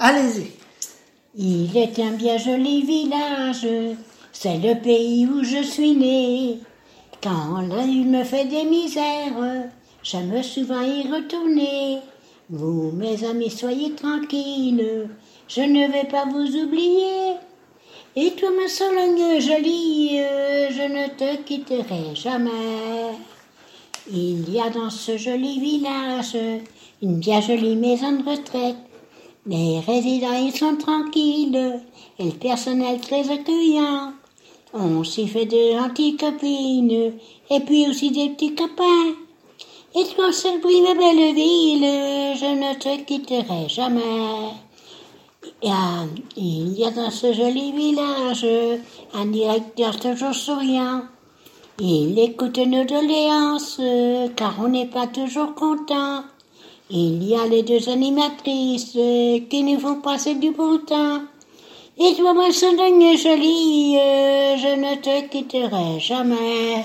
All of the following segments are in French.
Allez-y. Il est un bien joli village, c'est le pays où je suis né. Quand la me fait des misères, j'aime souvent y retourner. Vous, mes amis, soyez tranquilles, je ne vais pas vous oublier. Et toi, ma Sologne jolie, je ne te quitterai jamais. Il y a dans ce joli village une bien jolie maison de retraite. Les résidents ils sont tranquilles et le personnel très accueillant. On s'y fait de gentilles copines et puis aussi des petits copains. Et toi, bruit, ma belle ville, je ne te quitterai jamais. Il y a dans ce joli village un directeur toujours souriant. Il écoute nos doléances, car on n'est pas toujours content. Il y a les deux animatrices qui nous font passer du bon temps. Et toi, ma Sologne jolie, je ne te quitterai jamais.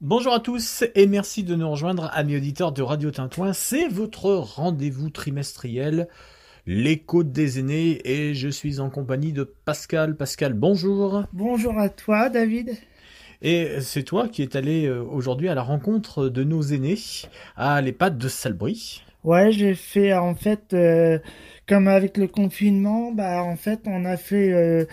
Bonjour à tous et merci de nous rejoindre, amis auditeurs de Radio Tintouin. C'est votre rendez-vous trimestriel, l'écho des aînés, et je suis en compagnie de Pascal. Pascal, bonjour. Bonjour à toi, David. Et c'est toi qui es allé euh, aujourd'hui à la rencontre de nos aînés à l'EHPAD de Salbris. Ouais, j'ai fait en fait, euh, comme avec le confinement, bah en fait on a fait euh,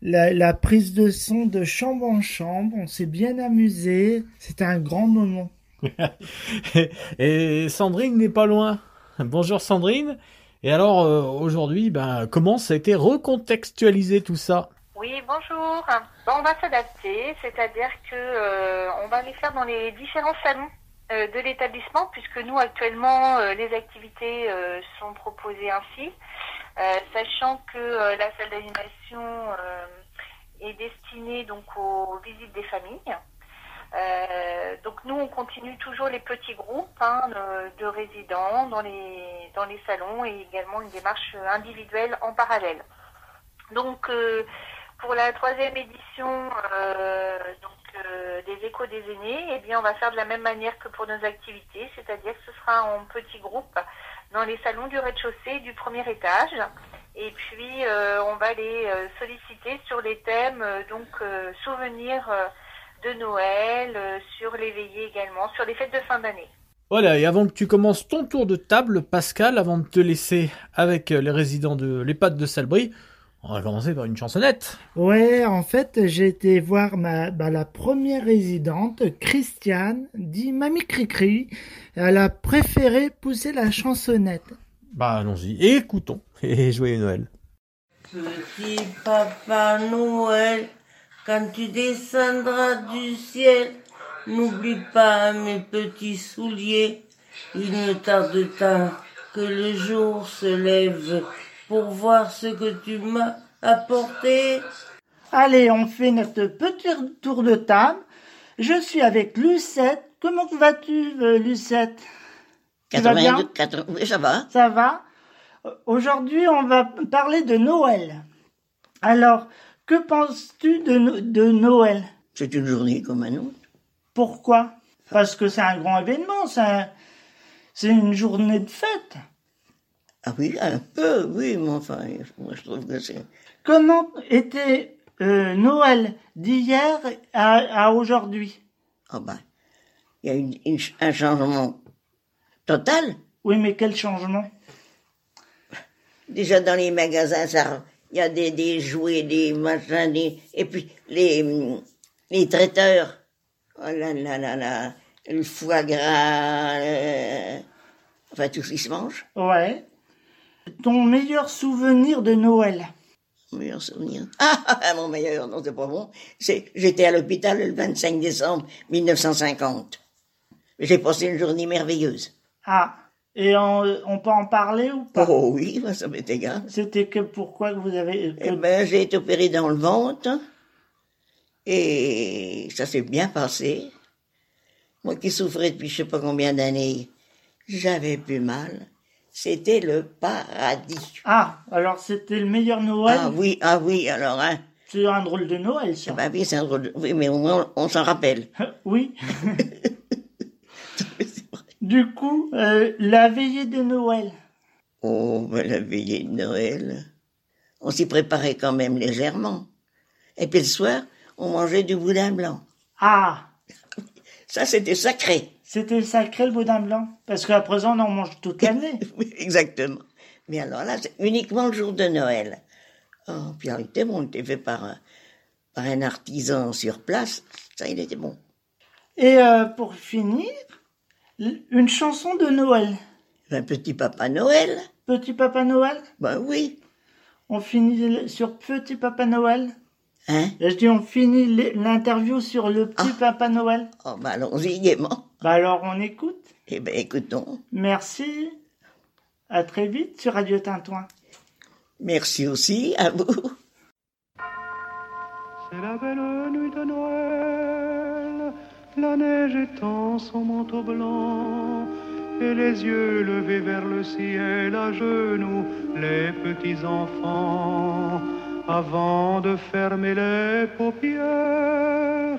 la, la, prise de son de chambre en chambre, on s'est bien amusé, c'était un grand moment. et Sandrine n'est pas loin. Bonjour Sandrine. Et alors aujourd'hui, bah, comment ça a été recontextualisé tout ça? Oui, bonjour. Bon, on va s'adapter, c'est-à-dire que euh, on va les faire dans les différents salons euh, de l'établissement, puisque nous actuellement euh, les activités sont proposées ainsi, sachant que la salle d'animation est destinée donc aux visites des familles. donc nous, on continue toujours les petits groupes hein, de, de, résidents dans les salons et également une démarche individuelle en parallèle. Donc pour la troisième édition euh, euh, des échos des aînés, eh bien, on va faire de la même manière que pour nos activités, c'est-à-dire que ce sera en petits groupes dans les salons du rez-de-chaussée du premier étage. Et puis, euh, on va les solliciter sur les thèmes, donc souvenirs de Noël, sur les veillées également, sur les fêtes de fin d'année. Voilà, et avant que tu commences ton tour de table, Pascal, avant de te laisser avec les résidents de l'EHPAD de Salbris, on va commencer par une chansonnette. Ouais, en fait, j'ai été voir ma, bah, la première résidente, Christiane, dit Mamie Cricri. Elle a préféré pousser la chansonnette. Bah, allons-y, écoutons. Et joyeux Noël. Petit papa Noël, quand tu descendras du ciel, n'oublie pas mes petits souliers. Il ne tarde pas que le jour se lève pour voir ce que tu m'as apporté. Allez, on fait notre petit tour de table. Je suis avec Lucette. Comment vas-tu, euh, Lucette? Tu vas bien? Oui, ça va. Ça va? Aujourd'hui, on va parler de Noël. Alors, que penses-tu de, de Noël? C'est une journée comme un autre. Pourquoi? Parce que c'est un grand événement, c'est une journée de fête. Ah oui, un peu, oui, mais enfin, moi je trouve que c'est... Comment était euh, Noël d'hier à, aujourd'hui? Ah ben, il y a une, un changement total. Oui, mais quel changement? Déjà dans les magasins, ça, il y a des, des jouets, des machins, des, et puis les, les traiteurs. Oh là là là là, le foie gras, enfin tout ce qui se mange. Ouais. Ton meilleur souvenir de Noël Mon meilleur souvenir Ah, mon meilleur, non, c'est pas bon. C'est, j'étais à l'hôpital le 25 décembre 1950. J'ai passé une journée merveilleuse. Ah, et on, peut en parler ou pas? Oh oui, ça m'est égal. C'était que pourquoi que vous avez... Eh ben, j'ai été opéré dans le ventre et ça s'est bien passé. Moi qui souffrais depuis je sais pas combien d'années, j'avais plus mal. C'était le paradis. Ah, alors c'était le meilleur Noël Ah oui, ah oui, alors, hein. C'est un drôle de Noël, ça. Ah bah oui, c'est un drôle de... Oui, mais au moins, on, s'en rappelle. oui. du coup, euh, la veillée de Noël. Oh, ben, la veillée de Noël. On s'y préparait quand même légèrement. Et puis le soir, on mangeait du boudin blanc. Ah, Ça, c'était sacré. C'était sacré le boudin blanc. Parce qu'à présent, on en mange toute l'année. Oui, exactement. Mais alors là, c'est uniquement le jour de Noël. Oh, puis alors, il était bon, il était fait par un, par un artisan sur place. Ça, il était bon. Et euh, pour finir, une chanson de Noël. Un petit papa Noël. Petit Papa Noël Ben oui. On finit sur Petit Papa Noël Hein? Je dis on finit l'interview sur le Petit Ah. Papa Noël. Oh, ben allons-y gaiement. Bah alors on écoute. Eh ben, écoutons. Merci. À très vite sur Radio Tintouin. Merci aussi à vous. C'est la belle nuit de Noël, la neige étend son manteau blanc, et les yeux levés vers le ciel à genoux, les petits enfants, avant de fermer les paupières,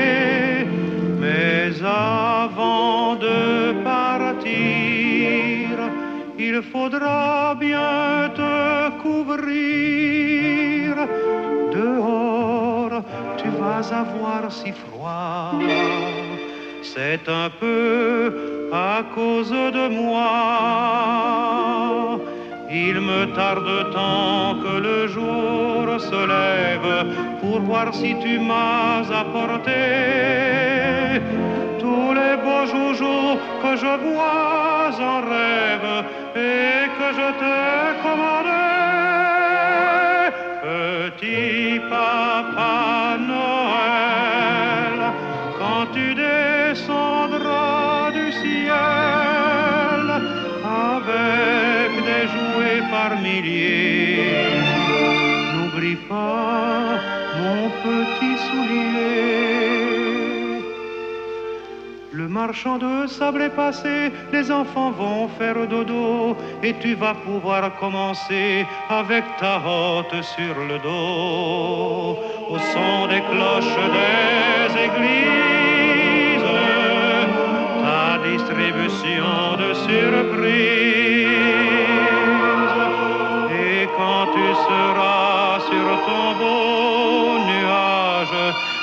Il faudra bien te couvrir. Dehors, tu vas avoir si froid. C'est un peu à cause de moi. Il me tarde tant que le jour se lève pour voir si tu m'as apporté tous les beaux joujoux que je vois en rêve et que je t'ai commandé. Petit papa Noël, quand tu descendras du ciel avec des jouets par milliers, marchand de sable est passé, les enfants vont faire dodo et tu vas pouvoir commencer avec ta hotte sur le dos au son des cloches des églises, ta distribution de surprises. Et quand tu seras sur ton beau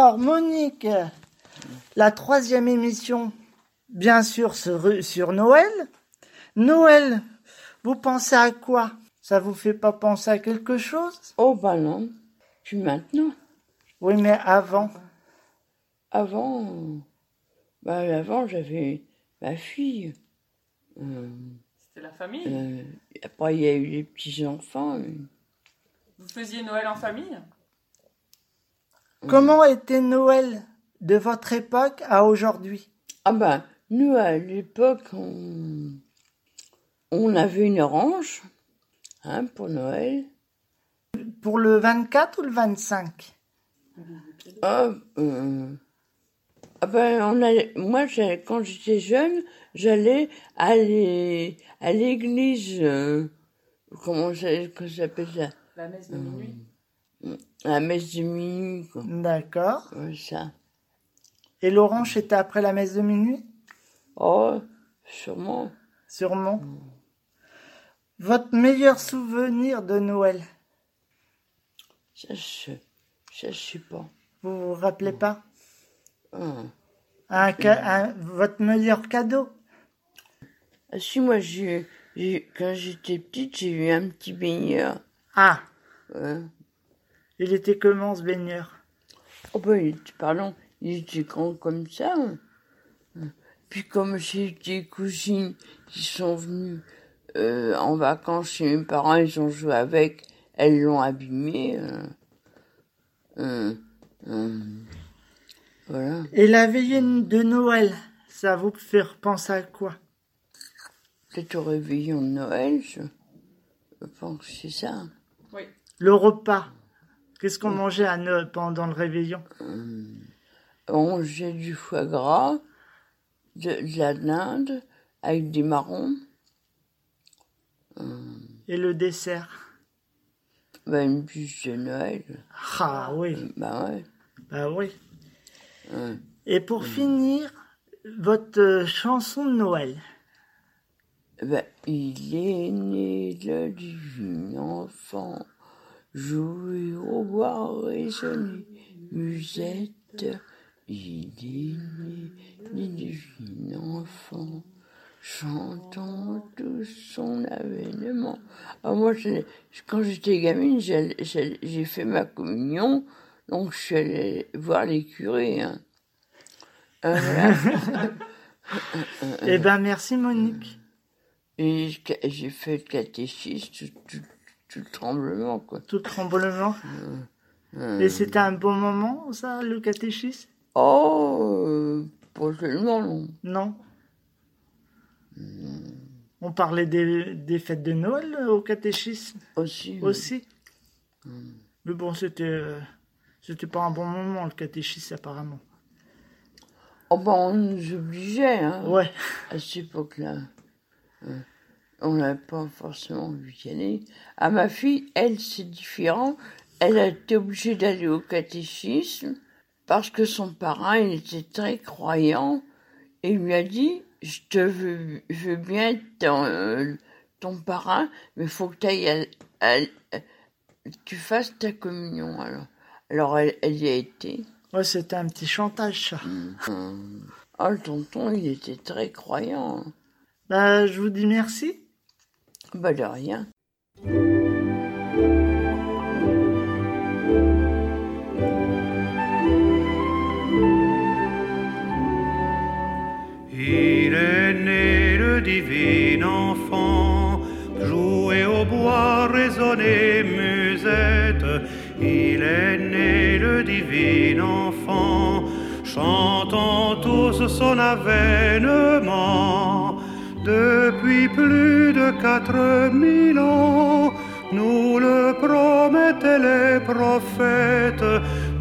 Alors Monique, la troisième émission, bien sûr sur, sur Noël. Noël, vous pensez à quoi? Ça vous fait pas penser à quelque chose? Oh bah non, puis maintenant. Oui, mais avant. Avant, bah avant j'avais ma fille. Euh, C'était la famille? euh, après il y a eu les petits enfants. Vous faisiez Noël en famille? Comment était Noël de votre époque à aujourd'hui? Ah bah nous à l'époque on, on avait une orange hein, pour Noël. Pour le 24 ou le 25 Ah, euh, ah ben, on allait, moi, quand j'étais jeune, j'allais aller à l'église, euh, comment ça, que ça s'appelle ça, La messe de minuit la messe de minuit. D'accord. Ça. Et l'orange, c'était après la messe de minuit? Oh, sûrement. Sûrement. Votre meilleur souvenir de Noël? Ça, je, je sais pas. Vous vous rappelez pas? Hum. un, un- Votre meilleur cadeau? Ah si, moi, j'ai, j'ai- quand j'étais petite, j'ai eu un petit baigneur. Ah, Ouais. Il était comment ce baigneur Oh ben, il était, pardon, il était grand comme ça. Puis comme j'ai des cousines qui sont venues euh, en vacances chez mes parents, ils ont joué avec, elles l'ont abîmé. euh. Euh, euh, voilà. Et la veillée de Noël, ça vous fait repenser à quoi? Peut-être au réveillon de Noël, je, je pense que c'est ça. Oui. Le repas. Qu'est-ce qu'on mangeait à Noël pendant le réveillon? On j'ai du foie gras, de, de la dinde avec des marrons, Et le dessert? Ben, une bûche de Noël. Ah oui, Bah ouais. bah oui. ouais. Et pour finir, votre euh, chanson de Noël? Ben, il est né le divin enfant, jouer au bois, résonner, musette. Il est né le divin enfant, chantant tout son avènement. Ah, moi, je- quand j'étais gamine, j'ai fait ma communion, donc je suis allée voir les curés. Hein. Euh. Eh ben merci Monique. Et j'ai fait le catéchisme, tout, tout, tout le tremblement, quoi. Tout tremblement. Hum. Et c'était un bon moment, ça, le catéchisme? Oh, euh, pas tellement, non. Non On parlait des, des fêtes de Noël euh, au catéchisme? Aussi. oui. aussi. Mais bon, c'était euh, c'était pas un bon moment, le catéchisme, apparemment. Oh, ben, on nous obligeait, hein, Ouais. à cette époque-là. Hein. On n'avait pas forcément envie d'y aller. À ma fille, elle, c'est différent. Elle a été obligée d'aller au catéchisme parce que son parrain, il était très croyant et il lui a dit Je te veux, je veux bien être ton, euh, ton parrain, mais il faut que à- à- tu fasses ta communion. Alors, alors elle, elle y a été. Ouais, c'était un petit chantage, ça. Hum. Ah, le tonton, il était très croyant. Bah, je vous dis merci. Bah. Il est né le divin enfant, jouer au bois, résonner musette. Il est né le divin enfant, chantant tous son avènement. Depuis plus de quatre mille ans, nous le promettaient les prophètes.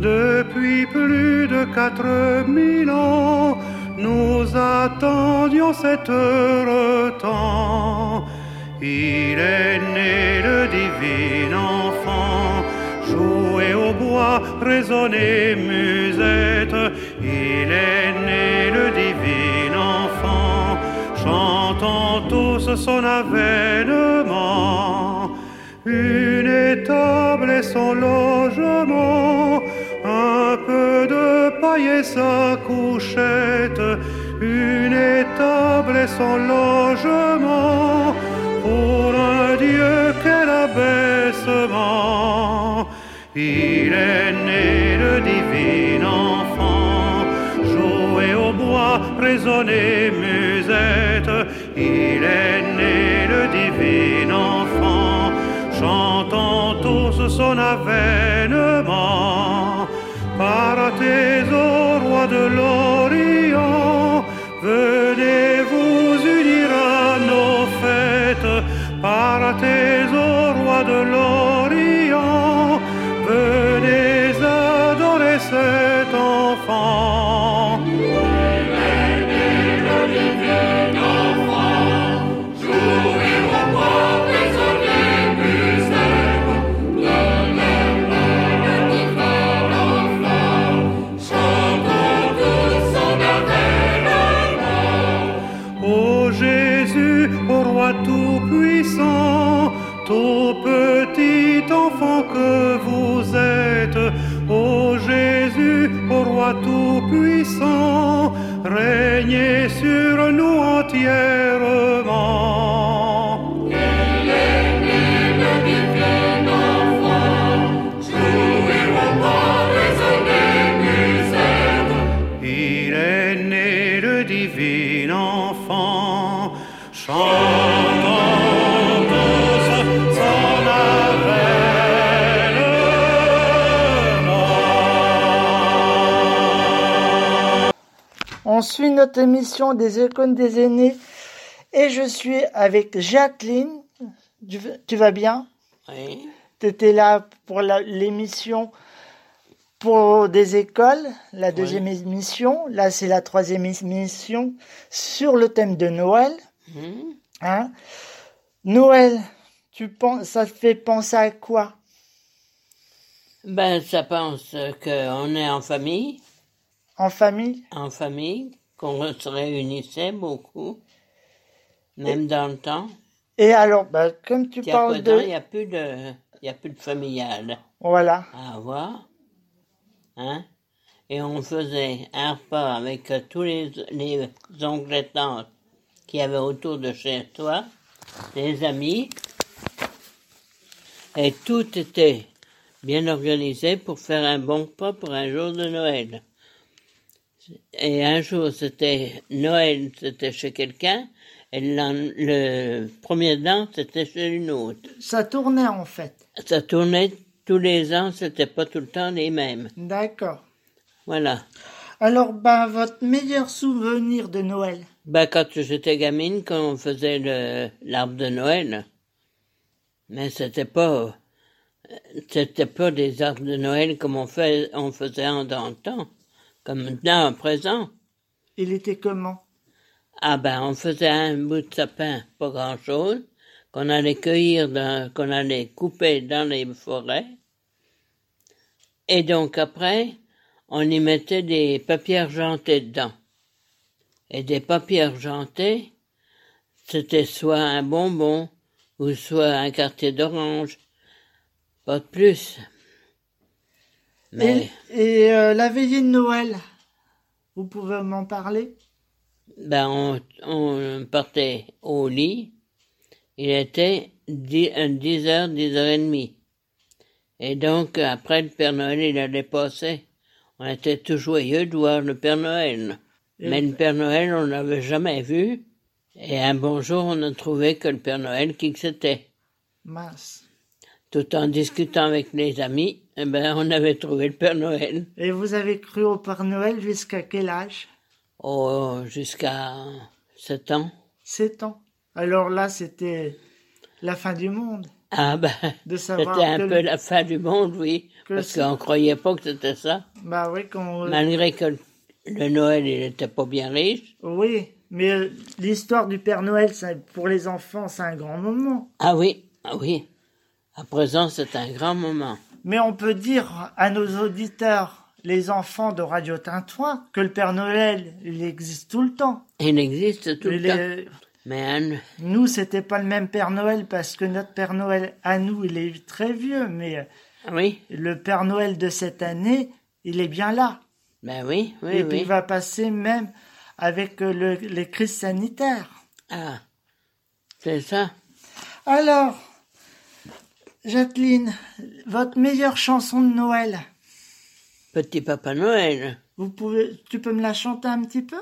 Depuis plus de quatre mille ans, nous attendions cet heureux temps. Il est né le divin enfant, jouer au bois, résonner musette. Il est chantant tous son avènement. Une étable et son logement, un peu de paille et sa couchette, une étable et son logement, pour un Dieu quel abaissement. Il est né le divin enfant, jouer au bois, résonner son avènement. Partez au roi On suit notre émission des icônes des aînés et je suis avec Jacqueline. Tu, vas bien? Oui. Tu étais là pour l'émission pour des écoles, la deuxième émission. Là, c'est la troisième émission sur le thème de Noël. Hmm. Hein Noël, tu penses, ça te fait penser à quoi? Ben, ça pense qu'on est en famille, En famille? En famille, qu'on se réunissait beaucoup, même dans le temps. Et alors, bah, comme tu parles il de... n'y a plus de, il y a plus de familial Voilà. à avoir, hein? Et on faisait un repas avec euh, tous les, les oncles et tantes qui avaient autour de chez toi, des amis, et tout était bien organisé pour faire un bon repas pour un jour de Noël. Et un jour, c'était Noël, c'était chez quelqu'un, et le, premier an, c'était chez une autre. Ça tournait en fait. Ça tournait tous les ans, c'était pas tout le temps les mêmes. D'accord. Voilà. Alors, bah, votre meilleur souvenir de Noël? Ben, quand j'étais gamine, quand on faisait le, l'arbre de Noël, mais c'était pas, c'était pas des arbres de Noël comme on fait, on faisait en dans le temps, comme maintenant, à présent. Il était comment? Ah ben, on faisait un bout de sapin, pas grand chose, qu'on allait cueillir, dans- qu'on allait couper dans les forêts. Et donc après, on y mettait des papiers argentés dedans. Et des papiers argentés, c'était soit un bonbon, ou soit un quartier d'orange. Pas de plus. Mais, Et, et, euh, la veillée de Noël Vous pouvez m'en parler? Ben, on, on partait au lit. Il était 10, 10 heures, 10 heures et donc, après, le Père Noël, il allait passer. On était tout joyeux de voir le Père Noël. Mais le Père Noël, on l'avait jamais vu. Et un bon jour, on a trouvé que le Père Noël, qui que c'était. Mince. Tout en discutant avec les amis, eh ben, on avait trouvé le Père Noël. Et vous avez cru au Père Noël jusqu'à quel âge? Oh, jusqu'à 7 ans. 7 ans. Alors là, c'était la fin du monde. Ah ben, c'était un peu la fin du monde, oui. que Parce qu'on croyait pas que c'était ça. Bah oui, quand... Malgré que le- Noël, il était pas bien riche. Oui, mais euh, l'histoire du Père Noël, ça- pour les enfants, c'est un grand moment. Ah oui, ah oui. À présent, c'est un grand moment. Mais on peut dire à nos auditeurs, les enfants de Radio Tintouin, que le Père Noël, il existe tout le temps. Il existe tout Il le temps. est- Mais Nous, c'était pas le même Père Noël parce que notre Père Noël, à nous, il est très vieux, mais euh, ah oui, le Père Noël de cette année, il est bien là. ben oui, oui, Et puis il va passer même avec euh, le- les crises sanitaires. Ah, c'est ça. Alors, Jacqueline, votre meilleure chanson de Noël, Petit Papa Noël. vous pouvez, tu peux me la chanter un petit peu?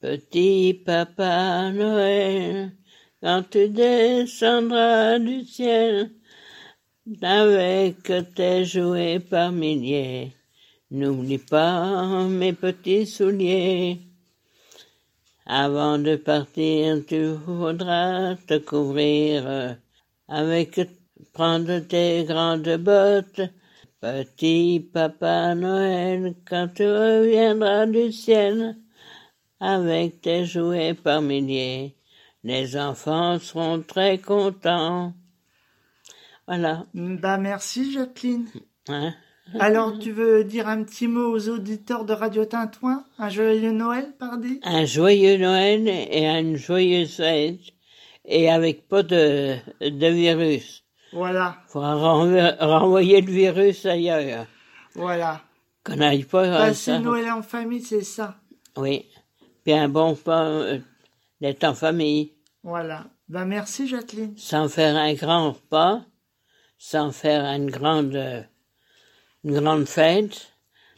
Petit Papa Noël, quand tu descendras du ciel, avec tes jouets par milliers, n'oublie pas mes petits souliers. Avant de partir, tu voudras te couvrir avec prendre tes grandes bottes. Petit Papa Noël, quand tu reviendras du ciel, avec tes jouets par milliers, les enfants seront très contents. Voilà. Bah merci Jacqueline. Hein? Alors tu veux dire un petit mot aux auditeurs de Radio Tintouin? Un joyeux Noël, pardi? Un joyeux Noël et une joyeuse fête. et avec pas de, de virus. Voilà, Faut renvo- renvoyer le virus ailleurs. voilà. Qu'on n'aille pas à Passer ça. Noël en famille, c'est ça. Oui. Puis un bon pas euh, d'être en famille, Voilà. Ben merci Jacqueline. sans faire un grand repas, sans faire une grande, euh, une grande fête,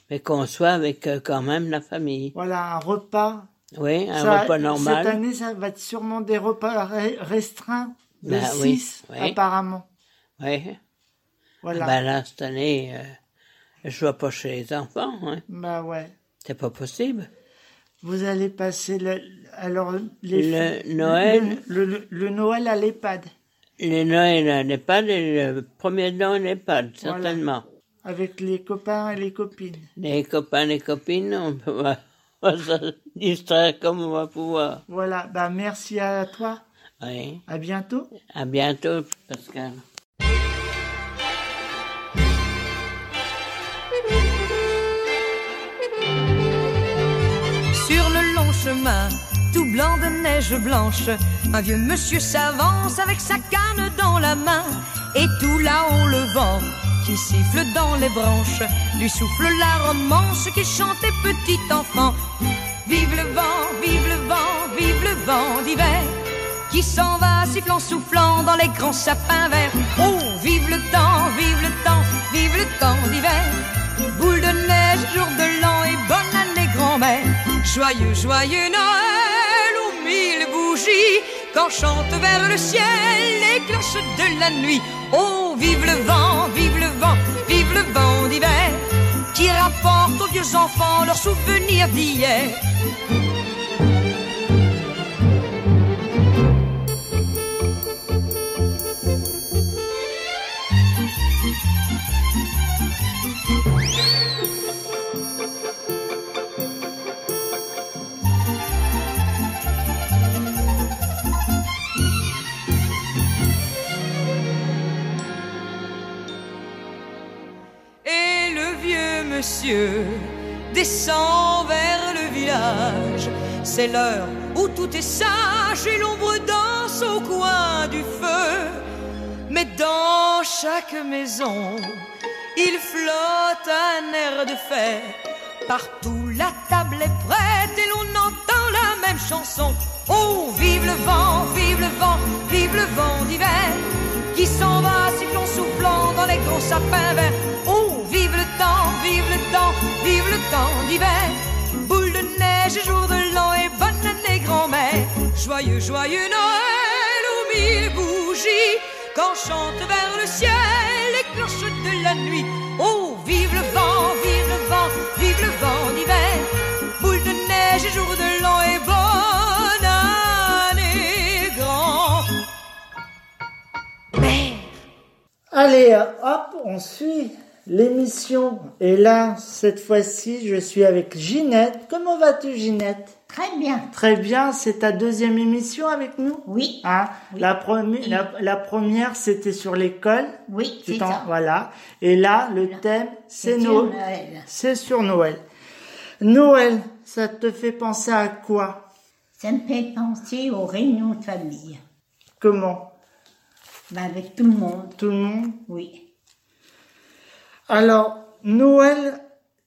mais qu'on soit avec euh, quand même la famille. Voilà, un repas. Oui, un Ça, repas normal. Cette année, ça va être sûrement des repas re- restreints de Ben oui, 6, oui. apparemment. Oui. Voilà. Ben là, cette année, euh, je vais pas chez les enfants. Hein. Bah ouais. C'est pas possible. Vous allez passer le, alors les Le Noël, le, le- le Noël à l'EHPAD les Noël à l'EHPAD et le premier Noël à l'EHPAD, Voilà. certainement. avec les copains et les copines. Les copains, les copines, on peut on va se distraire comme on va pouvoir. Voilà. Bah merci à toi. Oui. À bientôt. À bientôt, Pascal. Tout blanc de neige blanche, un vieux monsieur s'avance avec sa canne dans la main. Et tout là-haut le vent qui siffle dans les branches lui souffle la romance qu'il chantait petit enfant. Vive le vent, vive le vent, vive le vent d'hiver qui s'en va sifflant, soufflant dans les grands sapins verts. Oh, vive le temps, vive le temps, vive le temps d'hiver. Boule de neige, jour de l'an Joyeux, joyeux Noël aux mille bougies quand chantent vers le ciel les cloches de la nuit. Oh, vive le vent, vive le vent, vive le vent d'hiver qui rapporte aux vieux enfants leurs souvenirs d'hier. Descend vers le village. C'est l'heure où tout est sage et l'ombre danse au coin du feu. Mais dans chaque maison, il flotte un air de fête. Partout la table est prête et l'on entend la même chanson. Oh, vive le vent, vive le vent, vive le vent d'hiver qui s'en va sifflant, soufflant dans les gros sapins verts. Oh, vive le temps, vive le temps, vive le temps d'hiver. Boule de neige jour de l'an et bonne année grand-mère. Joyeux, joyeux Noël aux mille bougies quand chantent vers le ciel les cloches de la nuit. Oh, vive le vent, vive le vent, vive le vent d'hiver. Boule de neige jour de l'an et bonne année grand. Allez, hop, on suit l'émission. Et là, cette fois-ci, je suis avec Ginette. Comment vas-tu, Ginette? Très bien. Très bien, c'est ta deuxième émission avec nous? Oui, Hein? Oui. la, premi- la, la première, c'était sur l'école. oui, c'est ça. Voilà. Et là, le Voilà. thème, c'est C'est Noël. Noël. C'est sur Noël. Noël, ça te fait penser à quoi? Ça me fait penser aux réunions de famille. Comment? Ben, avec tout le monde, Tout le monde? Oui. Alors, Noël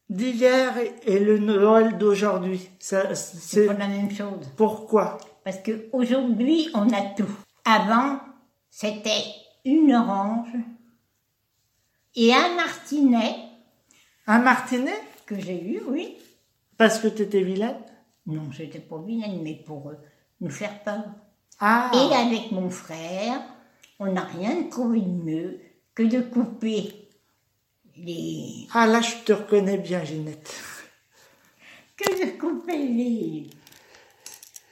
d'hier et le Noël d'aujourd'hui, C'est pas la même chose. pourquoi? Parce qu'aujourd'hui, on a tout. Avant, c'était une orange et un martinet Un martinet? Que j'ai eu, oui. Parce que t'étais vilaine? Non, j'étais pas vilaine, mais pour euh, nous faire peur. Ah Et avec mon frère, on n'a rien trouvé de mieux que de couper les. Ah là, je te reconnais bien, Ginette. que de couper les.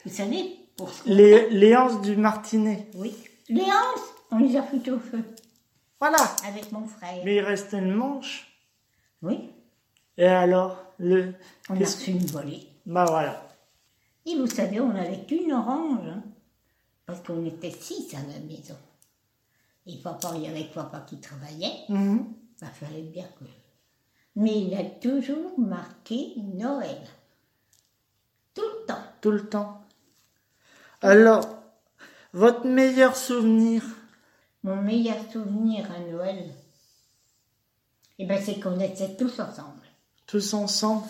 Vous savez, pour ce Les, les anses du martinet. Oui. Les anses, on les a foutues au feu Voilà. avec mon frère. Mais il restait une manche. Oui, Et alors, le... on a reçu une volée. Bah voilà. Et vous savez, on n'avait qu'une orange, hein, parce qu'on était six à la maison. Et papa, il y avait papa qui travaillait, Mhm. Il fallait bien que... Mais il a toujours marqué Noël. Tout le temps. Tout le temps. Alors, Votre meilleur souvenir? Mon meilleur souvenir à Noël, eh ben, c'est qu'on était tous ensemble. Tous ensemble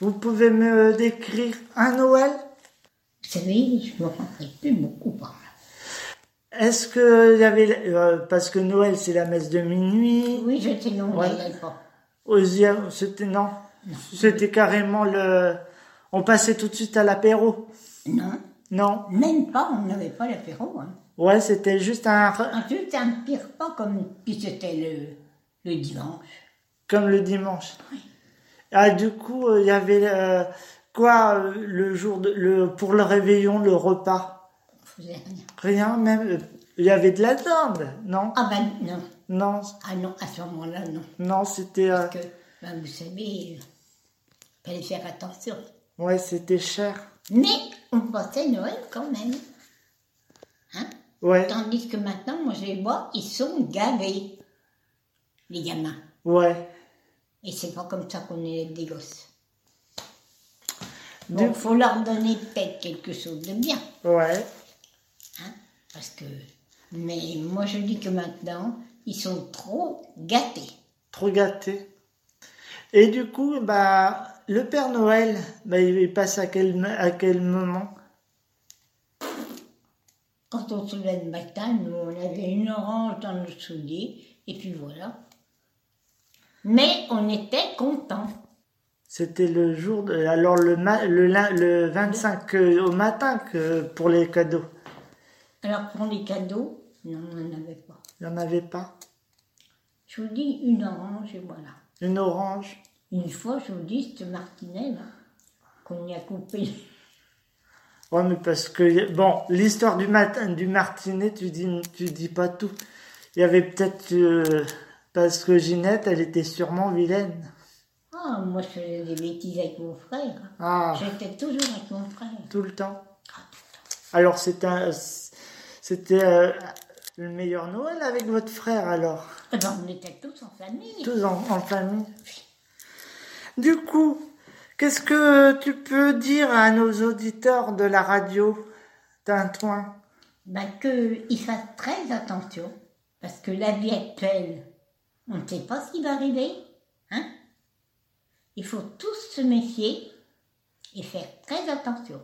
Vous pouvez me décrire un Noël? Vous savez, je me rappelle plus beaucoup là. Est-ce que y avait euh, parce que Noël c'est la messe de minuit Oui, j'étais non, Ouais. c'était non, c'était carrément le. On passait tout de suite à l'apéro. Non, Non, même pas, on n'avait pas l'apéro. Hein. ouais, c'était juste un Ensuite, un pire pas comme, puis c'était le, le dimanche. comme le dimanche. Ah, du coup, euh, il y avait euh, quoi le jour de le pour le réveillon, le repas? Rien. Rien, même. Il y avait de la dinde, non? Ah ben non, Non, ah non, à ce moment-là, non. non, c'était. euh, Parce que, ben, vous savez, il fallait faire attention. ouais, c'était cher. Mais on passait Noël quand même. Hein? Ouais, Tandis que maintenant, moi je les vois, ils sont gavés, les gamins. ouais. Et c'est pas comme ça qu'on est des gosses. Du- Donc, faut leur donner peut-être quelque chose de bien. Ouais. Parce que. Mais moi, je dis que maintenant, ils sont trop gâtés. trop gâté. Et du coup, bah, le Père Noël, bah, il passe à quel, à quel moment? Quand on se levait le matin, nous, on avait une orange dans nos souliers, et puis voilà. Mais on était contents. C'était le jour de, alors le, le, le 25 euh, au matin que pour les cadeaux. Alors, pour les cadeaux, non, on n'en avait pas. Il n'y en avait pas. Je vous dis une orange, et voilà. Une orange. Une fois, je vous dis, ce martinet, là, qu'on y a coupé. Ouais, mais parce que, bon, l'histoire du matin, du martinet, tu dis, tu dis pas tout. Il y avait peut-être, euh, parce que Ginette, elle était sûrement vilaine. Ah, moi, je faisais des bêtises avec mon frère. Ah, J'étais toujours avec mon frère. tout le temps. Alors, c'était un- c'était euh, le meilleur Noël avec votre frère, alors. Eh ben, on était tous en famille. Tous en, en famille. Du coup, qu'est-ce que tu peux dire à nos auditeurs de la radio Tintouin Ben, qu'ils fassent très attention. Parce que la vie actuelle, on ne sait pas ce qui va arriver. Hein? Il faut tous se méfier et faire très attention.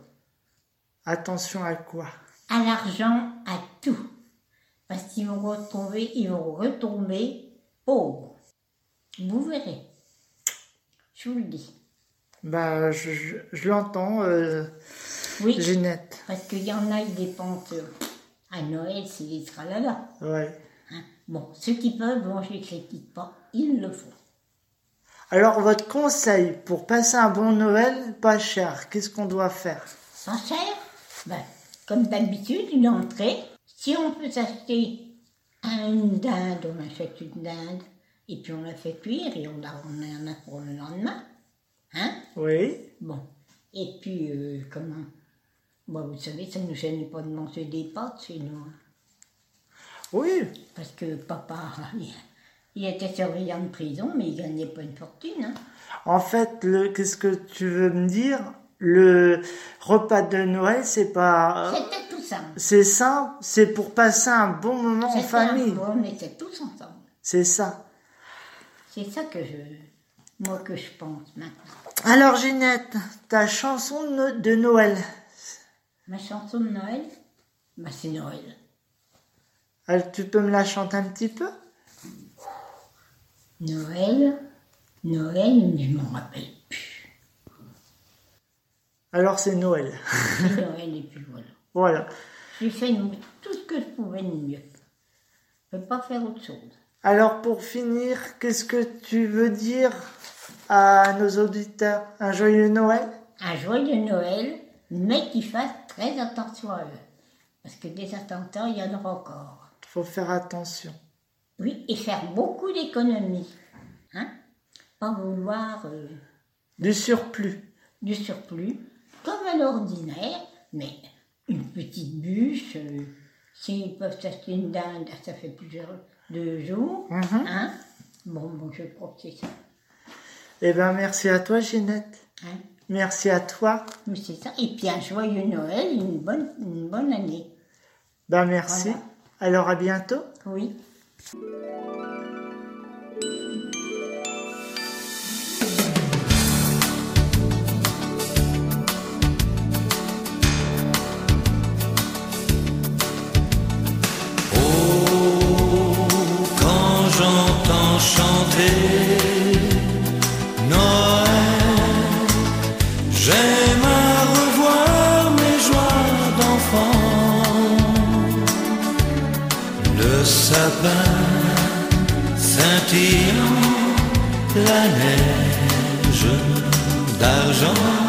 Attention à quoi? À l'argent, à tout. Parce qu'ils vont retrouver, ils vont retomber pauvres. Vous verrez. Je vous le dis. Bah, je, je- je l'entends, euh, Oui, Ginette. parce qu'il y en a, ils dépensent euh, à Noël, c'est des tralala. Ouais. Hein. Bon, ceux qui peuvent, bon, je les critique pas, ils le font. Alors, votre conseil pour passer un bon Noël, pas cher, qu'est-ce qu'on doit faire? Pas cher? Ben, Comme d'habitude, une entrée. Si on peut s'acheter une dinde, on achète une dinde. Et puis on la fait cuire et on, on en a pour le lendemain. Hein? Oui. Bon. Et puis, euh, comment? Bon, vous savez, ça ne nous gêne pas de manger des pâtes chez nous. hein. Oui. Parce que papa, il, était surveillant de prison, mais il gagnait pas une fortune. Hein. En fait, qu'est-ce que tu veux me dire? Le repas de Noël, c'est pas. C'était tout simple. C'est simple, c'est pour passer un bon moment en famille. un- On était tous ensemble. C'est ça. C'est ça que je, moi que je pense maintenant. Alors, Ginette, ta chanson de No- de Noël, Ma chanson de Noël, bah c'est Noël. elle- tu peux me la chanter un petit peu? Noël, Noël, mais je m'en rappelle. Alors, c'est Noël. C'est Noël et puis voilà. Voilà. J'ai fait tout ce que je pouvais de mieux. Je ne peux pas faire autre chose. Alors, pour finir, qu'est-ce que tu veux dire à nos auditeurs? Un joyeux Noël? Un joyeux Noël, mais qu'ils fassent très attention à eux. Parce que des attentats, il y en aura encore. faut faire attention. Oui, et faire beaucoup d'économies. Hein Pas vouloir euh, Du surplus. du surplus, comme à l'ordinaire, mais une petite bûche. euh, S'ils peuvent s'acheter une dinde, ça fait plusieurs deux jours. Mhm. Hein bon, bon, je crois que c'est ça. Eh bien, merci à toi, Ginette. Hein? Merci à toi. C'est ça. Et puis un joyeux Noël, une bonne, une bonne année. Ben merci. Voilà. Alors à bientôt. Oui. Chanter Noël, j'aime à revoir mes joies d'enfant. Le sapin scintillant, la neige d'argent,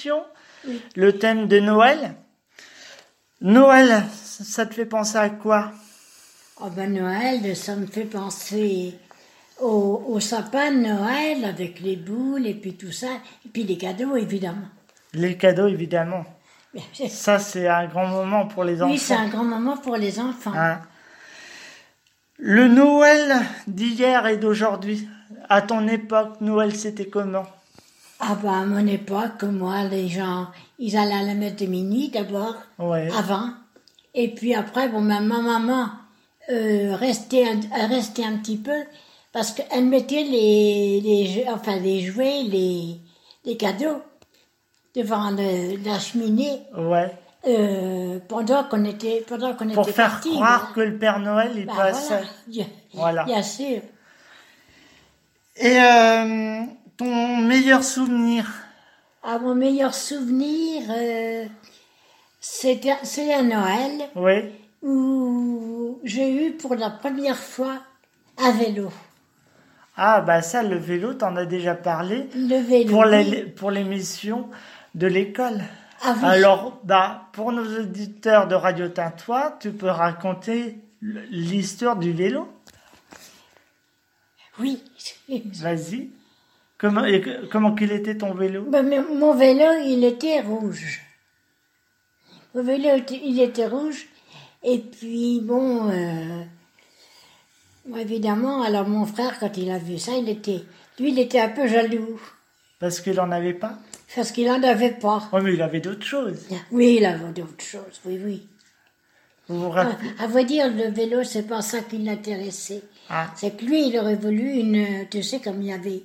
émission, le thème de Noël. Noël, ça te fait penser à quoi? Oh ben Noël, ça me fait penser au, au sapin de Noël avec les boules et puis tout ça, et puis les cadeaux évidemment. Les cadeaux, évidemment. Ça, c'est un grand moment pour les enfants. Oui, c'est un grand moment pour les enfants. Hein? Le Noël d'hier et d'aujourd'hui, à ton époque, Noël, c'était comment? Ah ben à mon époque, moi, les gens, ils allaient à la messe de minuit d'abord, Ouais. avant, et puis après, bon, ma ma maman euh, restait, un, restait un petit peu parce qu'elle mettait les, les, enfin les jouets, les, les cadeaux devant le- la cheminée Ouais. euh, pendant qu'on était pendant qu'on Pour était faire partis, croire voilà. que le Père Noël, il Bah, passait. voilà. Voilà. bien sûr. Et euh, ton meilleur souvenir Ah, mon meilleur souvenir, euh, c'est à Noël Oui. où j'ai eu pour la première fois un vélo. Ah, bah ça, le vélo, t'en as déjà parlé. Le vélo. Pour les- pour l'émission de l'école. Ah oui. Alors, bah, pour nos auditeurs de Radio Tintois, tu peux raconter l'histoire du vélo? Oui. Vas-y. Comment, et comment qu'il était ton vélo? Ben, mais mon vélo, il était rouge. Mon vélo, il était rouge. Et puis, bon, euh, évidemment, alors mon frère, quand il a vu ça, il était, lui, il était un peu jaloux. Parce qu'il en avait pas? Parce qu'il en avait pas. Oh, mais il avait d'autres choses. Oui, il avait d'autres choses, oui, oui. Vous vous À, rappelez à vrai dire, le vélo, c'est pas ça qui l'intéressait. Ah. C'est que lui, il aurait voulu une, tu sais, comme il y avait,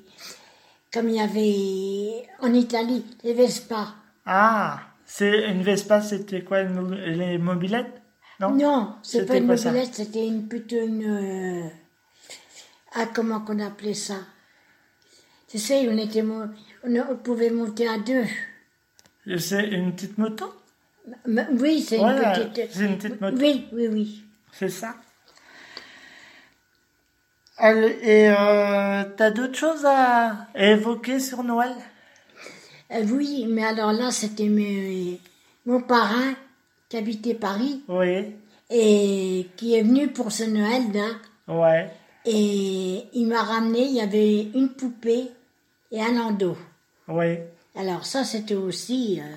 comme il y avait en Italie, les Vespa. Ah, c'est une Vespa, c'était quoi une Les mobilettes? Non? Non, c'est pas une mobilette, c'était une plutôt une. euh, Ah, comment qu'on appelait ça? Tu sais, on était, on, on pouvait monter à deux. C'est une petite moto? Oui, c'est Voilà, une petite. c'est une petite moto. Oui, oui, oui. C'est ça? Allez, Et euh, t'as d'autres choses à évoquer sur Noël? Euh, oui, mais alors là, c'était mes- mon parrain qui habitait Paris Oui, et qui est venu pour ce Noël là. ouais, Et il m'a ramené, il y avait une poupée et un landau. oui. Alors ça, c'était aussi euh,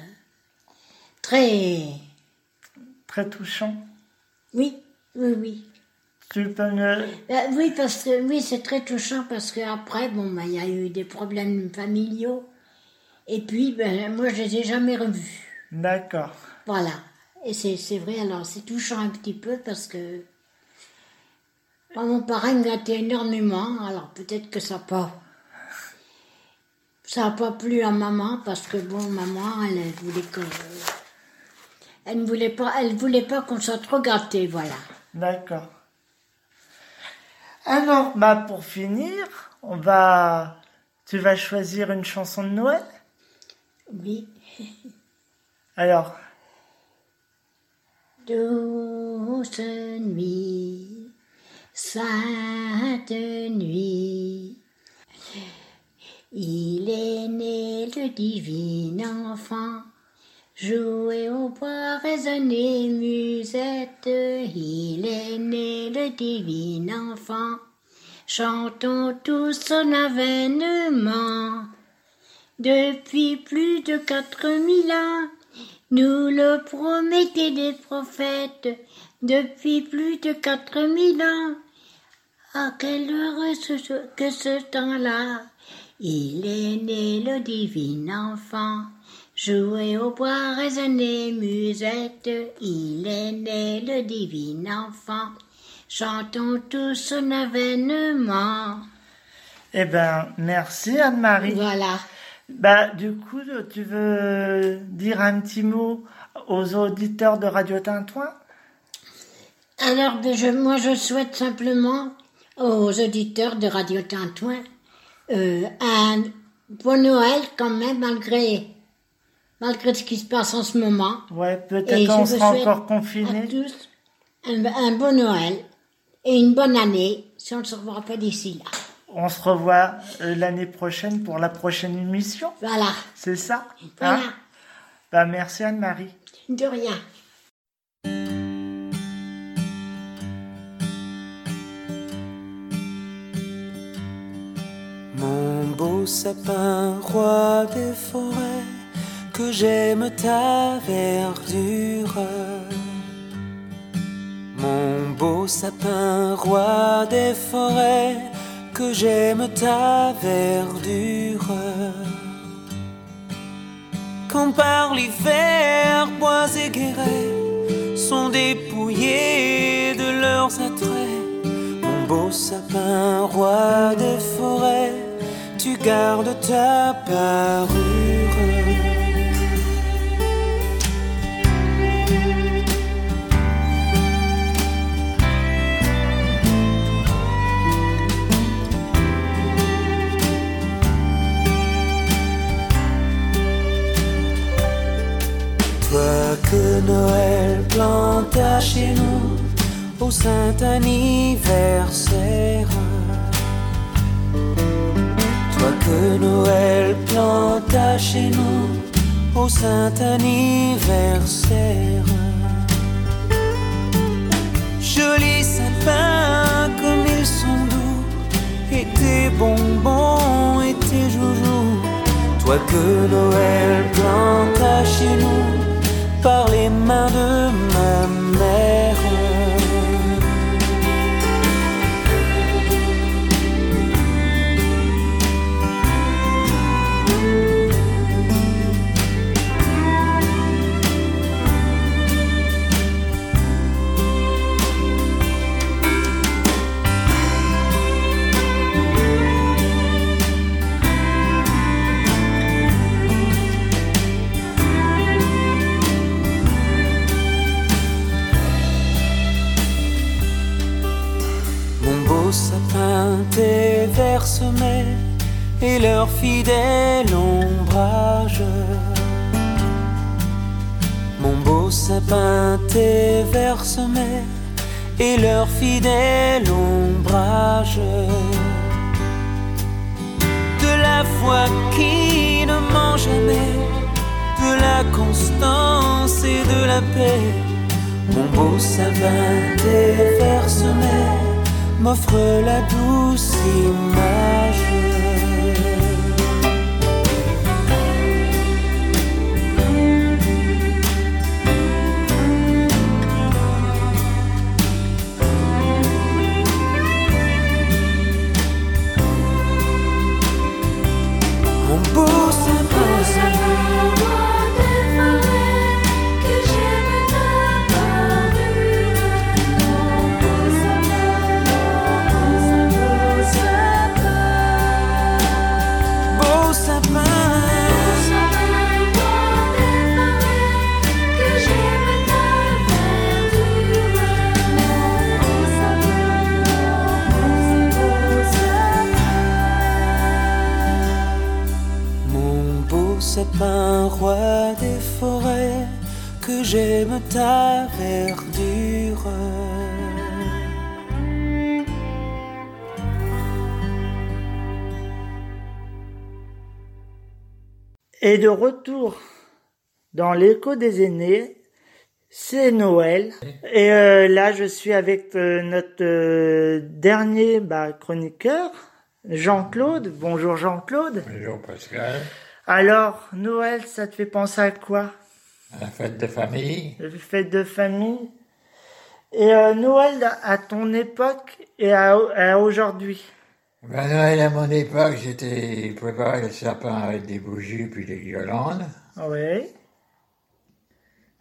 très... Très touchant. Oui, oui, oui. Tu peux me... Oui, parce que oui, c'est très touchant parce qu'après, bon, ben, il y a eu des problèmes familiaux. Et puis, ben, moi, je les ai jamais revus. D'accord. Voilà. Et c'est vrai, alors c'est touchant un petit peu parce que moi, mon parrain me gâtait énormément. Alors peut-être que ça n'a pas, ça a pas plu à maman parce que bon, maman, elle, elle voulait que, elle ne voulait pas, elle voulait pas qu'on soit trop gâtés, voilà. D'accord. Alors, bah pour finir, on va... Tu vas choisir une chanson de Noël? Oui. Alors, Douce nuit, sainte nuit, il est né le divin enfant, jouer au bois, résonner musette, il est né le divin enfant, chantons tous son avènement. Depuis plus de quatre mille ans, nous le promettaient des prophètes, depuis plus de quatre mille ans. Ah, quel heureux ce- que ce temps-là! Il est né le divin enfant, jouer au bois, résonner musette. Il est né le divin enfant, chantons tous son avènement. eh ben, merci Anne-Marie. Voilà. Bah, du coup, tu veux dire un petit mot aux auditeurs de Radio Tintouin? Alors, je, moi, je souhaite simplement aux auditeurs de Radio Tintouin euh, un bon Noël quand même, malgré, malgré ce qui se passe en ce moment. Ouais, Et peut-être vous sera souhaite encore À confinés. tous un, un bon Noël et une bonne année, si on ne se revoit pas d'ici là. On se revoit euh, l'année prochaine pour la prochaine émission. Voilà. C'est ça Voilà. Hein Bah, merci Anne-Marie. De rien. Mon beau sapin, roi des forêts, que j'aime ta verdure. Mon beau sapin, roi des forêts, que j'aime ta verdure. Quand par l'hiver, bois et guérets sont dépouillés de leurs attraits. Mon beau sapin, roi des forêts, tu gardes ta parure. Toi que Noël planta chez nous au saint anniversaire. Toi que Noël planta chez nous au saint anniversaire. Jolis sapins comme ils sont doux, et tes bonbons et tes joujoux. Toi que Noël planta chez nous par les mains de ma mère. Et leur fidèle ombrage. Mon beau sapin tes vers semés et leur fidèle ombrage. De la foi qui ne ment jamais, de la constance et de la paix. Mon beau sapin des vers semés m'offre la douce image. Sapin, roi des forêts, que j'aime ta verdure. Et de retour dans l'écho des aînés, c'est Noël. Et euh, là, je suis avec euh, notre euh, dernier bah, chroniqueur, Jean-Claude. Bonjour Jean-Claude. Bonjour Pascal. Alors, Noël, ça te fait penser à quoi? À la fête de famille. La fête de famille. Et euh, Noël à ton époque et à, à aujourd'hui? Ben, Noël, à mon époque, j'étais préparé le sapin avec des bougies puis des guirlandes. Oui.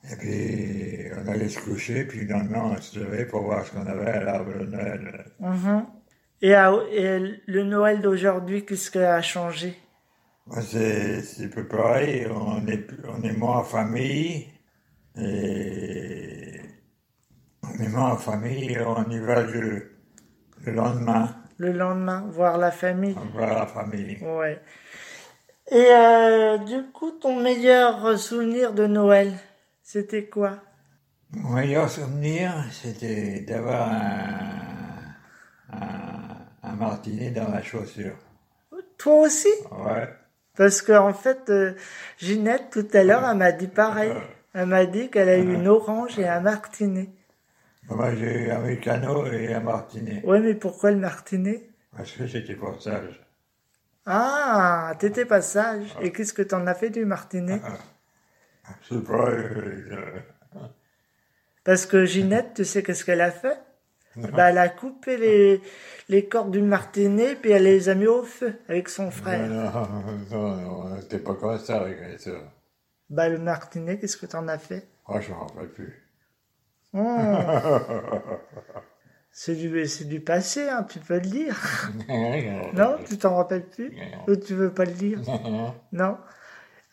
Et puis, on allait se coucher, puis le lendemain, on se levait pour voir ce qu'on avait à l'arbre de Noël. Mhm. Et, à- et le Noël d'aujourd'hui, qu'est-ce qui a changé? C'est un peu pareil. On est, on est moins en famille. Et on est moins en famille. On y va le, le lendemain. Le lendemain, voir la famille. À la famille. Ouais. Et euh, du coup, ton meilleur souvenir de Noël, c'était quoi? Mon meilleur souvenir, c'était d'avoir un, un, un martinet dans la chaussure. Toi aussi? Ouais. Parce que en fait, euh, Ginette, tout à l'heure, elle m'a dit pareil. Elle m'a dit qu'elle a eu une orange et un martinet. Moi, j'ai eu un mécano et un martinet. Ouais, mais pourquoi le martinet? Parce que j'étais pas sage. Ah, t'étais pas sage. Et qu'est-ce que t'en as fait du martinet? Je sais pas, euh, Parce que Ginette, tu sais qu'est-ce qu'elle a fait? Bah, Elle a coupé les, les cordes du martinet, puis elle les a mis au feu avec son frère. Non, non, non, on n'était pas comme ça avec les sœurs. Bah, le martinet, qu'est-ce que t'en as fait? Oh, je m'en rappelle plus. Oh. C'est du, c'est du passé, hein, tu peux le dire. non, tu t'en rappelles plus? Ou tu veux pas le dire? Non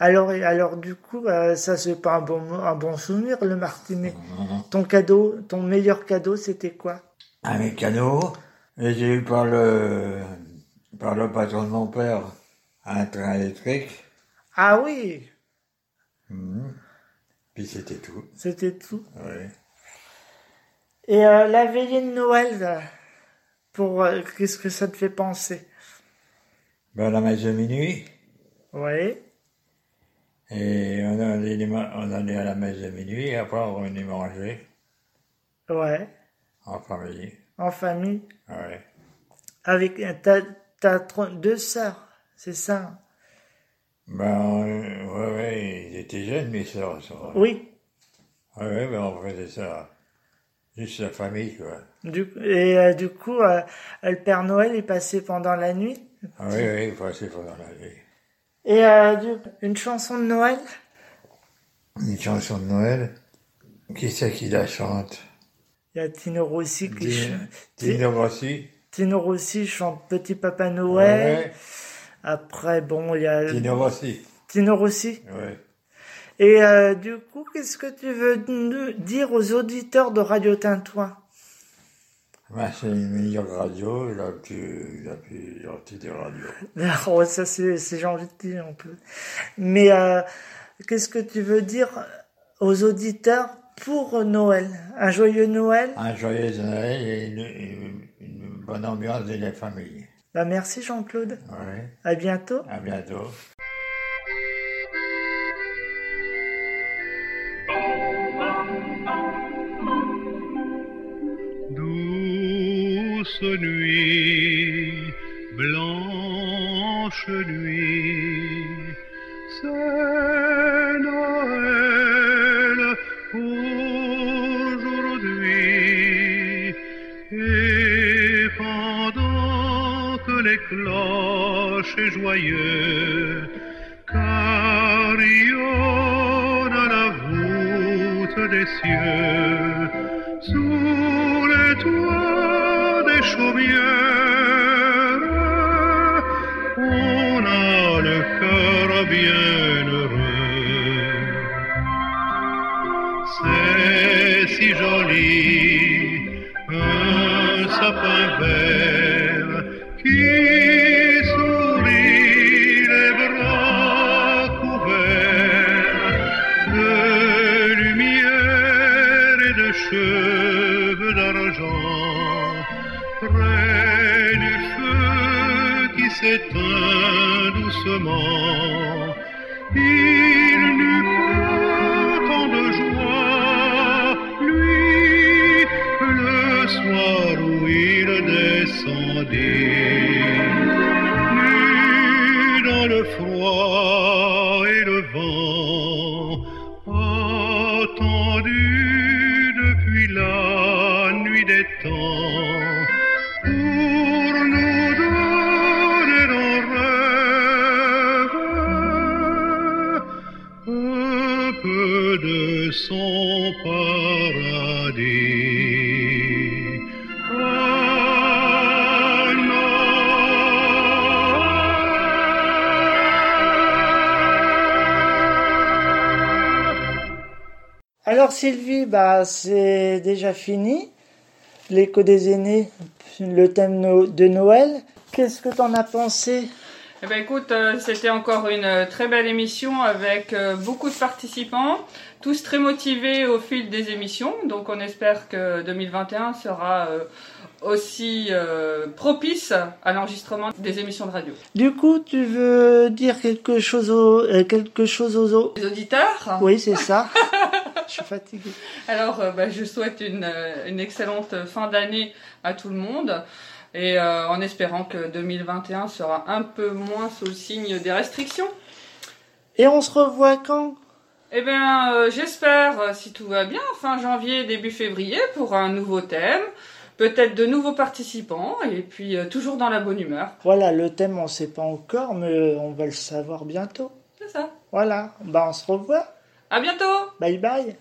alors, alors du coup, euh, ça c'est pas un bon, un bon souvenir, le martinet. Ton cadeau, ton meilleur cadeau, c'était quoi? Un mécano. Et j'ai eu par le, par le patron de mon père un train électrique. Ah oui, Mhm. Puis c'était tout. c'était tout. Oui. Et euh, la veillée de Noël, pour euh, qu'est-ce que ça te fait penser? Ben, la messe de minuit. Oui. Et on allait, on allait à la messe de minuit et après on venait manger Ouais, en famille. en famille, Ouais. avec t'as deux sœurs, c'est ça? Ben, euh, ouais, ouais, ils étaient jeunes, mes soeurs. Oui. Ouais, ouais, ben on faisait ça. Juste la famille, quoi. Du, et euh, du coup, euh, le Père Noël est passé pendant la nuit? Ah oui, oui, il passait pendant la nuit. Et euh, du, une chanson de Noël? Une chanson de Noël? Qui c'est qui la chante? Il y a Tino Rossi qui chante. Tino Rossi. Tino Rossi chante Petit Papa Noël. Ouais. Après, bon, il y a Tino Rossi. Tino Rossi. Et euh, du coup, qu'est-ce que tu veux nous dire aux auditeurs de Radio Tintouin Ben, c'est une meilleure radio, il a plus, il a plusieurs types de radio. Oh, ça, c'est c'est gentil de dire un peu. Mais euh, qu'est-ce que tu veux dire aux auditeurs pour Noël Un joyeux Noël Un joyeux Noël et une, bonne ambiance de la famille. bah, Merci Jean-Claude. Ouais. À bientôt. À bientôt. Douce nuit, blanche nuit, c'est les cloches joyeux carillonnent à la voûte des cieux, Alors Sylvie, bah c'est déjà fini. L'écho des aînés, le thème de Noël. Qu'est-ce que t'en as pensé? Eh ben écoute, euh, c'était encore une euh, très belle émission avec euh, beaucoup de participants, tous très motivés au fil des émissions. Donc on espère que 2021 sera euh, aussi propice à l'enregistrement des émissions de radio. Du coup, tu veux dire quelque chose aux, quelque chose aux auditeurs? Oui, c'est ça. Je suis fatiguée. Alors, euh, bah, je souhaite une, euh, une excellente fin d'année à tout le monde. Et euh, en espérant que 2021 sera un peu moins sous le signe des restrictions. Et on se revoit quand? Eh bien, euh, j'espère, si tout va bien, fin janvier, début février, pour un nouveau thème, peut-être de nouveaux participants, et puis euh, toujours dans la bonne humeur. Voilà, le thème on sait pas encore, mais on va le savoir bientôt. C'est ça. Voilà, bah on se revoit. À bientôt Bye bye.